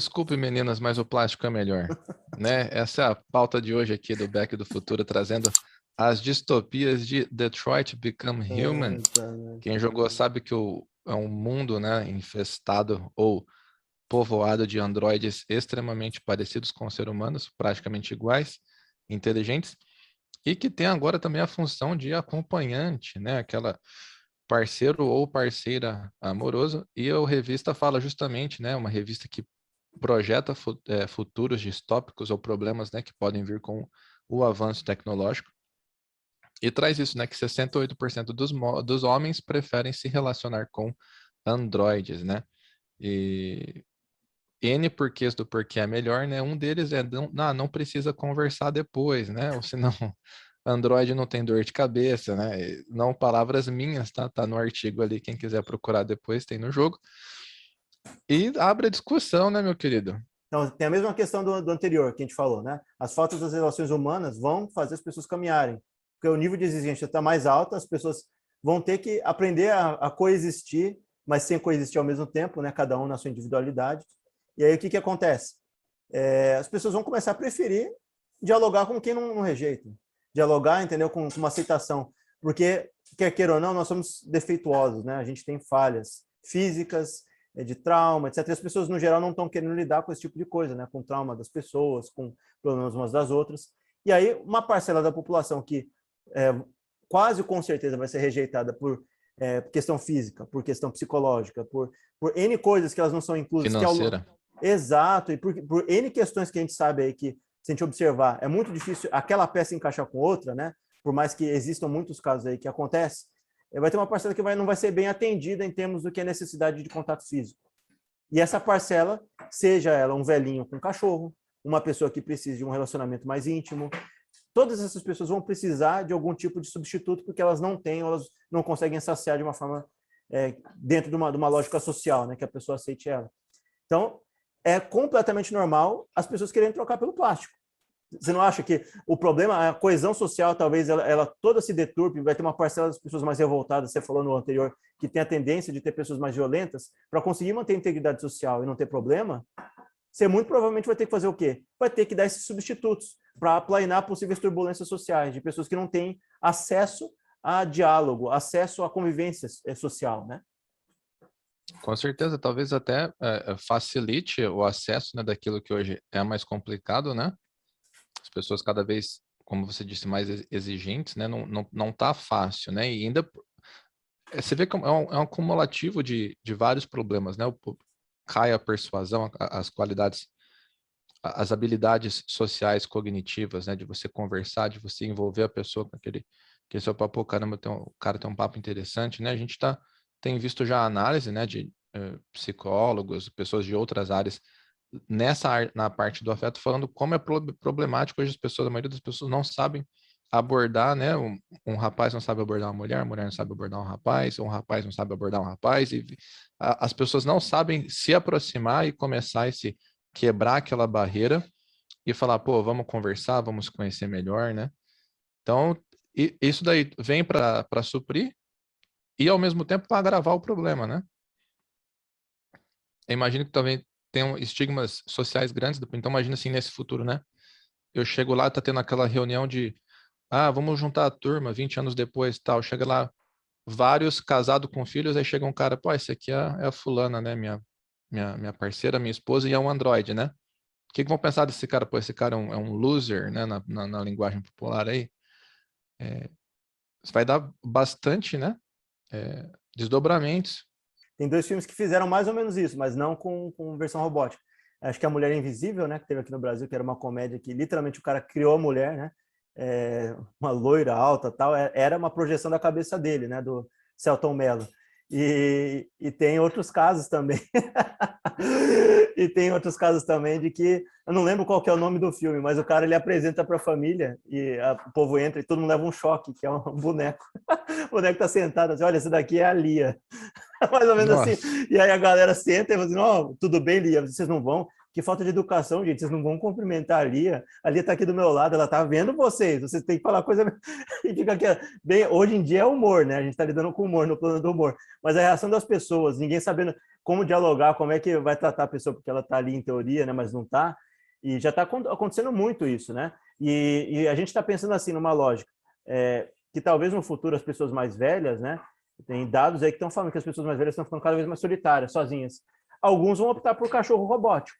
Desculpe, meninas, mas o plástico é melhor. né? Essa é a pauta de hoje aqui do Back do Futuro, trazendo as distopias de Detroit Become Human. Quem jogou sabe que o, é um mundo né, infestado ou povoado de androides extremamente parecidos com seres humanos, praticamente iguais, inteligentes, e que tem agora também a função de acompanhante, né? Aquela parceiro ou parceira amoroso. E a revista fala justamente, né? Uma revista que projeta é, futuros distópicos ou problemas, né? Que podem vir com o avanço tecnológico. E traz isso, né? Que 68% dos, dos homens preferem se relacionar com androides, né? E N porquês do porquê é melhor, né? Um deles é não, não, não precisa conversar depois, né? Ou senão Android não tem dor de cabeça, né? Não palavras minhas, tá? Tá no artigo ali, quem quiser procurar depois tem no jogo. E abre a discussão, né, meu querido? Então, tem a mesma questão do, do anterior que a gente falou, né? As faltas das relações humanas vão fazer as pessoas caminharem, porque o nível de exigência está mais alto, as pessoas vão ter que aprender a, a coexistir, mas sem coexistir ao mesmo tempo, né? Cada um na sua individualidade. E aí o que, que acontece? É, as pessoas vão começar a preferir dialogar com quem não, não rejeita. Dialogar, entendeu? Com, com, uma aceitação. Porque, quer queira ou não, nós somos defeituosos, né? A gente tem falhas físicas, de trauma, etc. E as pessoas, no geral, não estão querendo lidar com esse tipo de coisa, né? Com trauma das pessoas, com problemas umas das outras. E aí, uma parcela da população que é, quase com certeza vai ser rejeitada por é, questão física, por questão psicológica, por, por N coisas que elas não são inclusas. Financeira. Que Exato, e por, por N questões que a gente sabe aí que, se a gente observar, é muito difícil aquela peça encaixar com outra, né? Por mais que existam muitos casos aí que acontece, vai ter uma parcela que vai, não vai ser bem atendida em termos do que é necessidade de contato físico. E essa parcela, seja ela um velhinho com cachorro, uma pessoa que precisa de um relacionamento mais íntimo, todas essas pessoas vão precisar de algum tipo de substituto porque elas não têm, elas não conseguem saciar de uma forma é, dentro de uma, de uma lógica social, né, que a pessoa aceite ela. Então, é completamente normal as pessoas quererem trocar pelo plástico. Você não acha que o problema, a coesão social, talvez ela, ela, toda se deturpe, vai ter uma parcela das pessoas mais revoltadas, você falou no anterior, que tem a tendência de ter pessoas mais violentas, para conseguir manter a integridade social e não ter problema, você muito provavelmente vai ter que fazer o quê? Vai ter que dar esses substitutos para aplanar possíveis turbulências sociais de pessoas que não têm acesso a diálogo, acesso à convivência eh, social, né? Com certeza, talvez até é, facilite o acesso né, daquilo que hoje é mais complicado, né? As pessoas cada vez, como você disse, mais exigentes, né? Não, não, não tá fácil, né? E ainda eh, você vê que é um, é um acumulativo de, de vários problemas, né? O, cai a persuasão, as qualidades, as habilidades sociais cognitivas, né? De você conversar, de você envolver a pessoa com aquele, que seu papo, caramba, tem um, o cara tem um papo interessante, né? A gente está tem visto já análise né, de uh, psicólogos, pessoas de outras áreas, nessa na parte do afeto, falando como é problemático hoje as pessoas, a maioria das pessoas não sabem abordar, né? Um, um, rapaz não sabe abordar uma mulher, a mulher não sabe abordar um rapaz, um rapaz não sabe abordar um rapaz, e a, as pessoas não sabem se aproximar e começar esse quebrar aquela barreira e falar, pô, vamos conversar, vamos conhecer melhor, né? Então, isso daí vem para suprir e ao mesmo tempo para agravar o problema, né? Eu imagino que também tem estigmas sociais grandes, então imagina assim nesse futuro, né? Eu chego lá, tá tendo aquela reunião de ah, vamos juntar a turma 20 anos depois, tal, chega lá vários casados com filhos, aí chega um cara, pô, esse aqui é, é a fulana, né, minha, minha, minha parceira, minha esposa, e é um androide, né? O que, que vão pensar desse cara? Pô, esse cara é um, é um loser, né, na, na, na linguagem popular aí. É, vai dar bastante, né, é, desdobramentos. Tem dois filmes que fizeram mais ou menos isso, mas não com, com versão robótica. Acho que a Mulher Invisível, né, que teve aqui no Brasil, que era uma comédia que literalmente o cara criou a mulher, né, é, uma loira alta, tal, é, era uma projeção da cabeça dele, né, do Celton Mello. E, e tem outros casos também. e tem outros casos também de que eu não lembro qual é o nome do filme, mas o cara ele apresenta para a família e a, o povo entra e todo mundo leva um choque, que é um boneco. o boneco está sentado assim, olha, essa daqui é a Lia. Mais ou menos assim. Nossa. assim. E aí a galera senta e fala assim, oh, tudo bem, Lia, vocês não vão. Que falta de educação, gente. Vocês não vão cumprimentar a Lia. A Lia está aqui do meu lado, ela está vendo vocês. Vocês têm que falar coisa. e fica aqui. Bem, hoje em dia é humor, né? A gente está lidando com humor no plano do humor. Mas a reação das pessoas, ninguém sabendo como dialogar, como é que vai tratar a pessoa, porque ela está ali em teoria, né? Mas não está. E já está acontecendo muito isso, né? E, e a gente está pensando assim numa lógica. É, que talvez no futuro as pessoas mais velhas, né? Tem dados aí que estão falando que as pessoas mais velhas estão ficando cada vez mais solitárias, sozinhas. Alguns vão optar por cachorro robótico.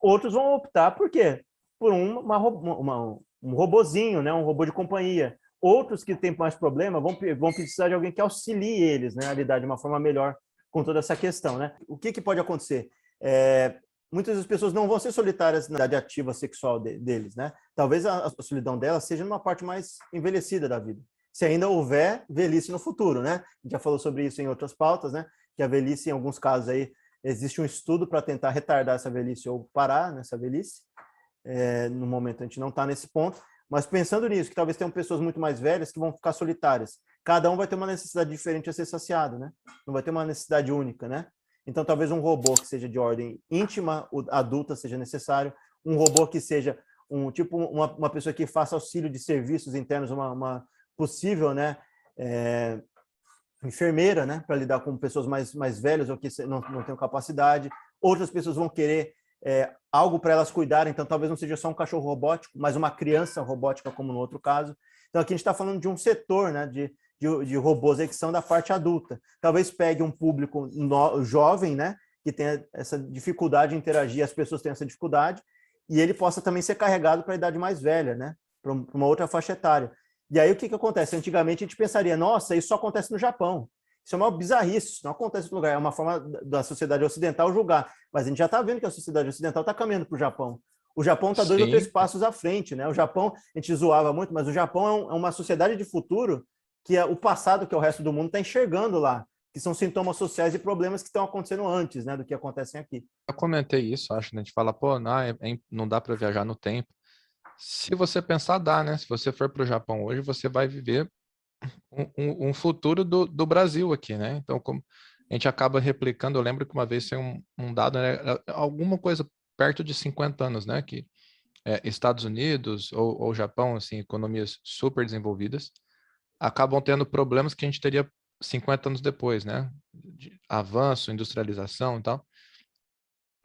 Outros vão optar por quê? Por um, uma, uma, um robozinho, né? um robô de companhia. Outros que têm mais problema vão, vão precisar de alguém que auxilie eles né? a lidar de uma forma melhor com toda essa questão. Né? O que, que pode acontecer? É, muitas das pessoas não vão ser solitárias na idade ativa sexual de, deles. Né? Talvez a, a solidão delas seja numa parte mais envelhecida da vida se ainda houver velhice no futuro, né? Já falou sobre isso em outras pautas, né? Que a velhice, em alguns casos aí, existe um estudo para tentar retardar essa velhice ou parar nessa velhice. É, no momento a gente não está nesse ponto, mas pensando nisso, que talvez tenham pessoas muito mais velhas que vão ficar solitárias. Cada um vai ter uma necessidade diferente a ser saciado, né? Não vai ter uma necessidade única, né? Então, talvez um robô que seja de ordem íntima, adulta, seja necessário. Um robô que seja um tipo uma, uma pessoa que faça auxílio de serviços internos, uma, uma possível, né? É, enfermeira, né? Para lidar com pessoas mais, mais velhas ou que não, não têm capacidade. Outras pessoas vão querer é, algo para elas cuidarem, então talvez não seja só um cachorro robótico, mas uma criança robótica, como no outro caso. Então aqui a gente está falando de um setor, né? De, de, de robôs que são da parte adulta. Talvez pegue um público no, jovem, né? Que tenha essa dificuldade de interagir, as pessoas têm essa dificuldade, e ele possa também ser carregado para a idade mais velha, né? Para uma outra faixa etária. E aí o que, que acontece? Antigamente a gente pensaria, nossa, isso só acontece no Japão. Isso é uma bizarrice, isso não acontece em outro lugar. É uma forma da sociedade ocidental julgar. Mas a gente já está vendo que a sociedade ocidental está caminhando para o Japão. O Japão está dois ou três passos à frente, né? O Japão, a gente zoava muito, mas o Japão é, é uma sociedade de futuro que é o passado que é o resto do mundo está enxergando lá, que são sintomas sociais e problemas que estão acontecendo antes, né, do que acontecem aqui. Eu comentei isso, acho, né? A gente fala, pô, não, é, é, não dá para viajar no tempo. Se você pensar, dá, né? Se você for para o Japão hoje, você vai viver um, um, um futuro do, do, Brasil aqui, né? Então, como a gente acaba replicando, eu lembro que uma vez tem um, um dado, né? alguma coisa perto de 50 anos, né? Que é, Estados Unidos ou, ou Japão, assim, economias super desenvolvidas, acabam tendo problemas que a gente teria 50 anos depois, né? De avanço, industrialização e tal.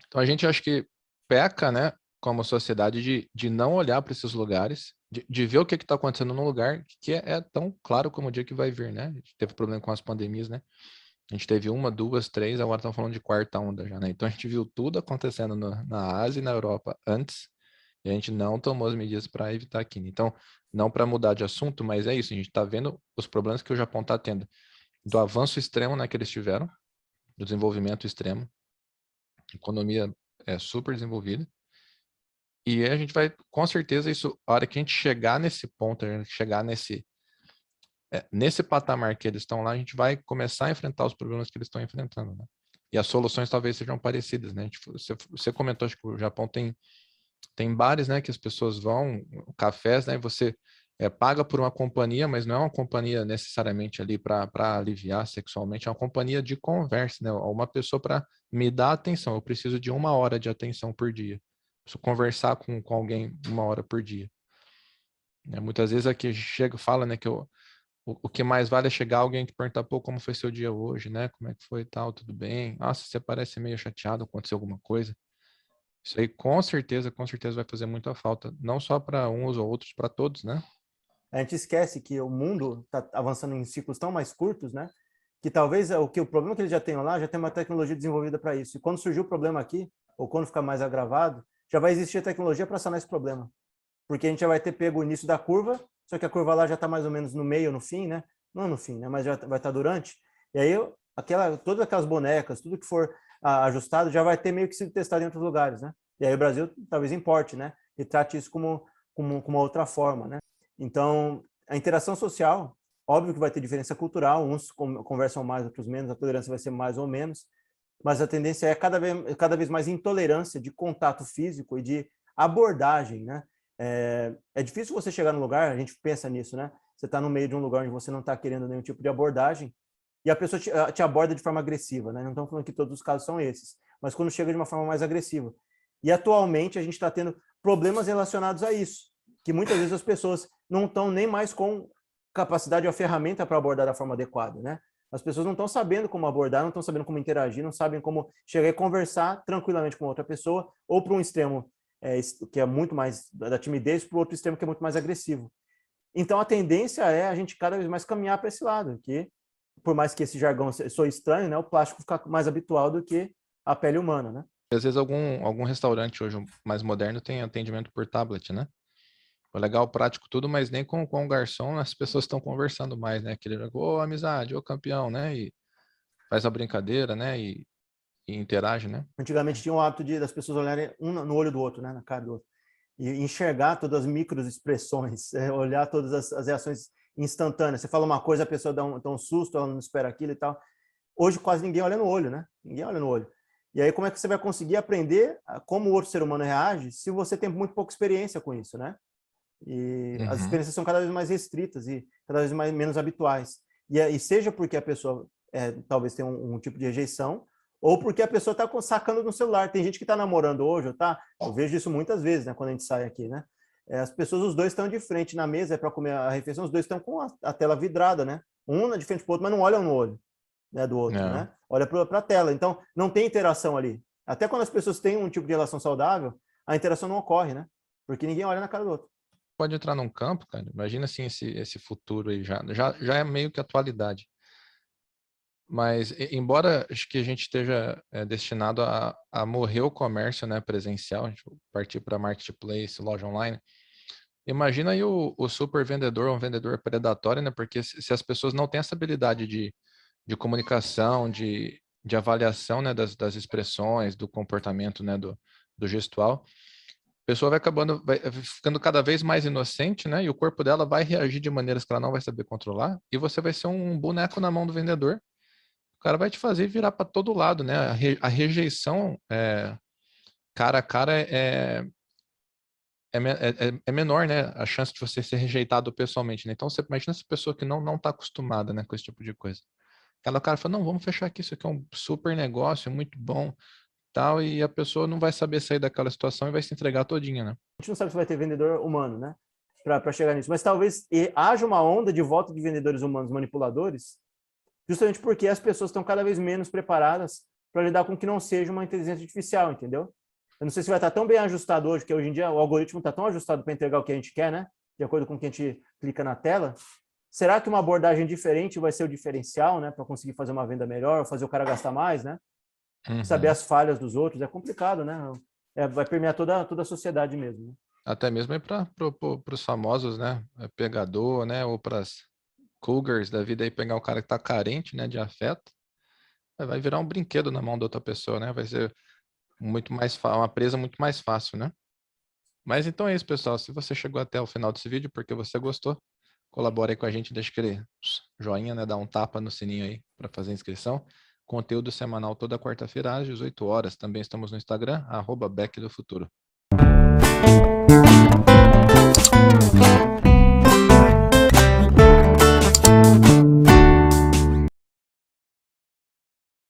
Então a gente acho que peca, né? Como sociedade de, de não olhar para esses lugares, de, de, ver o que está acontecendo num lugar que é, é, tão claro como o dia que vai vir, né? A gente teve problema com as pandemias, né? A gente teve uma, duas, três, agora estamos falando de quarta onda já, né? Então a gente viu tudo acontecendo no, na Ásia e na Europa antes, e a gente não tomou as medidas para evitar aqui. Né? Então, não para mudar de assunto, mas é isso, a gente está vendo os problemas que o Japão está tendo, do avanço extremo né, que eles tiveram, do desenvolvimento extremo, economia é super desenvolvida, e a gente vai, com certeza, isso, a hora que a gente chegar nesse ponto, a gente chegar nesse, é, nesse patamar que eles estão lá, a gente vai começar a enfrentar os problemas que eles estão enfrentando, né? E as soluções talvez sejam parecidas, né? Gente, você, você comentou, acho que o Japão tem, tem bares, né, que as pessoas vão, cafés, né, e você é, paga por uma companhia, mas não é uma companhia necessariamente ali para aliviar sexualmente, é uma companhia de conversa, né? Uma pessoa para me dar atenção, eu preciso de uma hora de atenção por dia preciso conversar com, com alguém uma hora por dia. É, muitas vezes aqui chega fala, né, que eu, o, o, que mais vale é chegar alguém que perguntar, pô, como foi seu dia hoje, né? Como é que foi tal, tudo bem? Nossa, você parece meio chateado, aconteceu alguma coisa. Isso aí com certeza, com certeza vai fazer muita falta, não só para uns ou outros, para todos, né? A gente esquece que o mundo está avançando em ciclos tão mais curtos, né? Que talvez o que o problema que eles já tenham lá já tem uma tecnologia desenvolvida para isso. E quando surgiu o problema aqui, ou quando ficar mais agravado, já vai existir tecnologia para sanar esse problema. Porque a gente já vai ter pego o início da curva, só que a curva lá já está mais ou menos no meio, no fim, né? Não no fim, né? Mas já vai estar tá durante. E aí, aquela, todas aquelas bonecas, tudo que for ah, ajustado, já vai ter meio que sido testado em outros lugares, né? E aí o Brasil talvez importe, né? E trate isso como, como, como uma outra forma, né? Então, a interação social, óbvio que vai ter diferença cultural, uns conversam mais, outros menos, a tolerância vai ser mais ou menos, mas a tendência é cada vez, cada vez mais intolerância de contato físico e de abordagem, né? É, é difícil você chegar no lugar, a gente pensa nisso, né? Você está no meio de um lugar onde você não está querendo nenhum tipo de abordagem e a pessoa te, te, aborda de forma agressiva, né? Não estamos falando que todos os casos são esses, mas quando chega de uma forma mais agressiva. E atualmente a gente está tendo problemas relacionados a isso, que muitas vezes as pessoas não estão nem mais com capacidade ou ferramenta para abordar da forma adequada, né? As pessoas não estão sabendo como abordar, não estão sabendo como interagir, não sabem como chegar e conversar tranquilamente com outra pessoa, ou para um extremo é, que é muito mais da timidez, para o outro extremo que é muito mais agressivo. Então a tendência é a gente cada vez mais caminhar para esse lado, que por mais que esse jargão sou estranho, né, o plástico fica mais habitual do que a pele humana, né? Às vezes algum, algum restaurante hoje mais moderno tem atendimento por tablet, né? Legal, prático, tudo, mas nem com, com o garçom as pessoas estão conversando mais, né? Aquele, ô, oh, amizade, ô, campeão, né? E faz a brincadeira, né? E, e interage, né? Antigamente tinha o hábito de das pessoas olharem um no olho do outro, né? Na cara do outro. E enxergar todas as microexpressões, é, olhar todas as, as reações instantâneas. Você fala uma coisa, a pessoa dá um, dá um susto, ela não espera aquilo e tal. Hoje quase ninguém olha no olho, né? Ninguém olha no olho. E aí como é que você vai conseguir aprender como o outro ser humano reage se você tem muito pouca experiência com isso, né? E uhum. as experiências são cada vez mais restritas e cada vez mais, menos habituais. E, e seja porque a pessoa é, talvez tenha um, um, tipo de rejeição, ou porque a pessoa está sacando no celular. Tem gente que está namorando hoje, tá? Eu vejo isso muitas vezes, né? Quando a gente sai aqui, né? É, as pessoas, os dois estão de frente na mesa, é para comer a refeição, os dois estão com a, a, tela vidrada, né? Um de frente para o outro, mas não olham no olho né, do outro, né? Olha para a tela. Então, não tem interação ali. Até quando as pessoas têm um tipo de relação saudável, a interação não ocorre, né? Porque ninguém olha na cara do outro pode entrar num campo, cara. Imagina assim esse, esse futuro aí já, já, já é meio que atualidade. Mas embora acho que a gente esteja é, destinado a, a morrer o comércio, né, presencial, a gente partir para marketplace, loja online. Imagina aí o, o super vendedor, um vendedor predatório, né? Porque se, se, as pessoas não têm essa habilidade de, de comunicação, de, de avaliação, né, das, das expressões, do comportamento, né, do, do gestual, a pessoa vai acabando, vai ficando cada vez mais inocente, né? E o corpo dela vai reagir de maneiras que ela não vai saber controlar, e você vai ser um boneco na mão do vendedor. O cara vai te fazer virar para todo lado, né? A, re, a rejeição é, cara a cara é, é, é, é, menor, né? A chance de você ser rejeitado pessoalmente, né? Então você imagina essa pessoa que não não está acostumada, né, com esse tipo de coisa. Aquela cara fala, não, vamos fechar aqui, isso aqui é um super negócio, é muito bom tal, e a pessoa não vai saber sair daquela situação e vai se entregar todinha, né? A gente não sabe se vai ter vendedor humano, né? Para chegar nisso. Mas talvez haja uma onda de volta de vendedores humanos manipuladores, justamente porque as pessoas estão cada vez menos preparadas para lidar com que não seja uma inteligência artificial, entendeu? Eu não sei se vai estar tão bem ajustado hoje, porque hoje em dia o algoritmo está tão ajustado para entregar o que a gente quer, né? De acordo com o que a gente clica na tela. Será que uma abordagem diferente vai ser o diferencial, né? Para conseguir fazer uma venda melhor, fazer o cara gastar mais, né? Uhum. Saber as falhas dos outros é complicado, né? É, vai permear toda, toda a sociedade mesmo. Né? Até mesmo para pro, os famosos, né? É pegador, né? Ou para as cougars da vida aí pegar o cara que está carente, né? De afeto. Vai virar um brinquedo na mão da outra pessoa, né? Vai ser muito mais uma presa muito mais fácil, né? Mas então é isso, pessoal. Se você chegou até o final desse vídeo porque você gostou, colabore aí com a gente, deixa aquele joinha, né? Dá um tapa no sininho aí para fazer inscrição. Conteúdo semanal toda quarta-feira às 18 horas. Também estamos no Instagram, arroba do Futuro.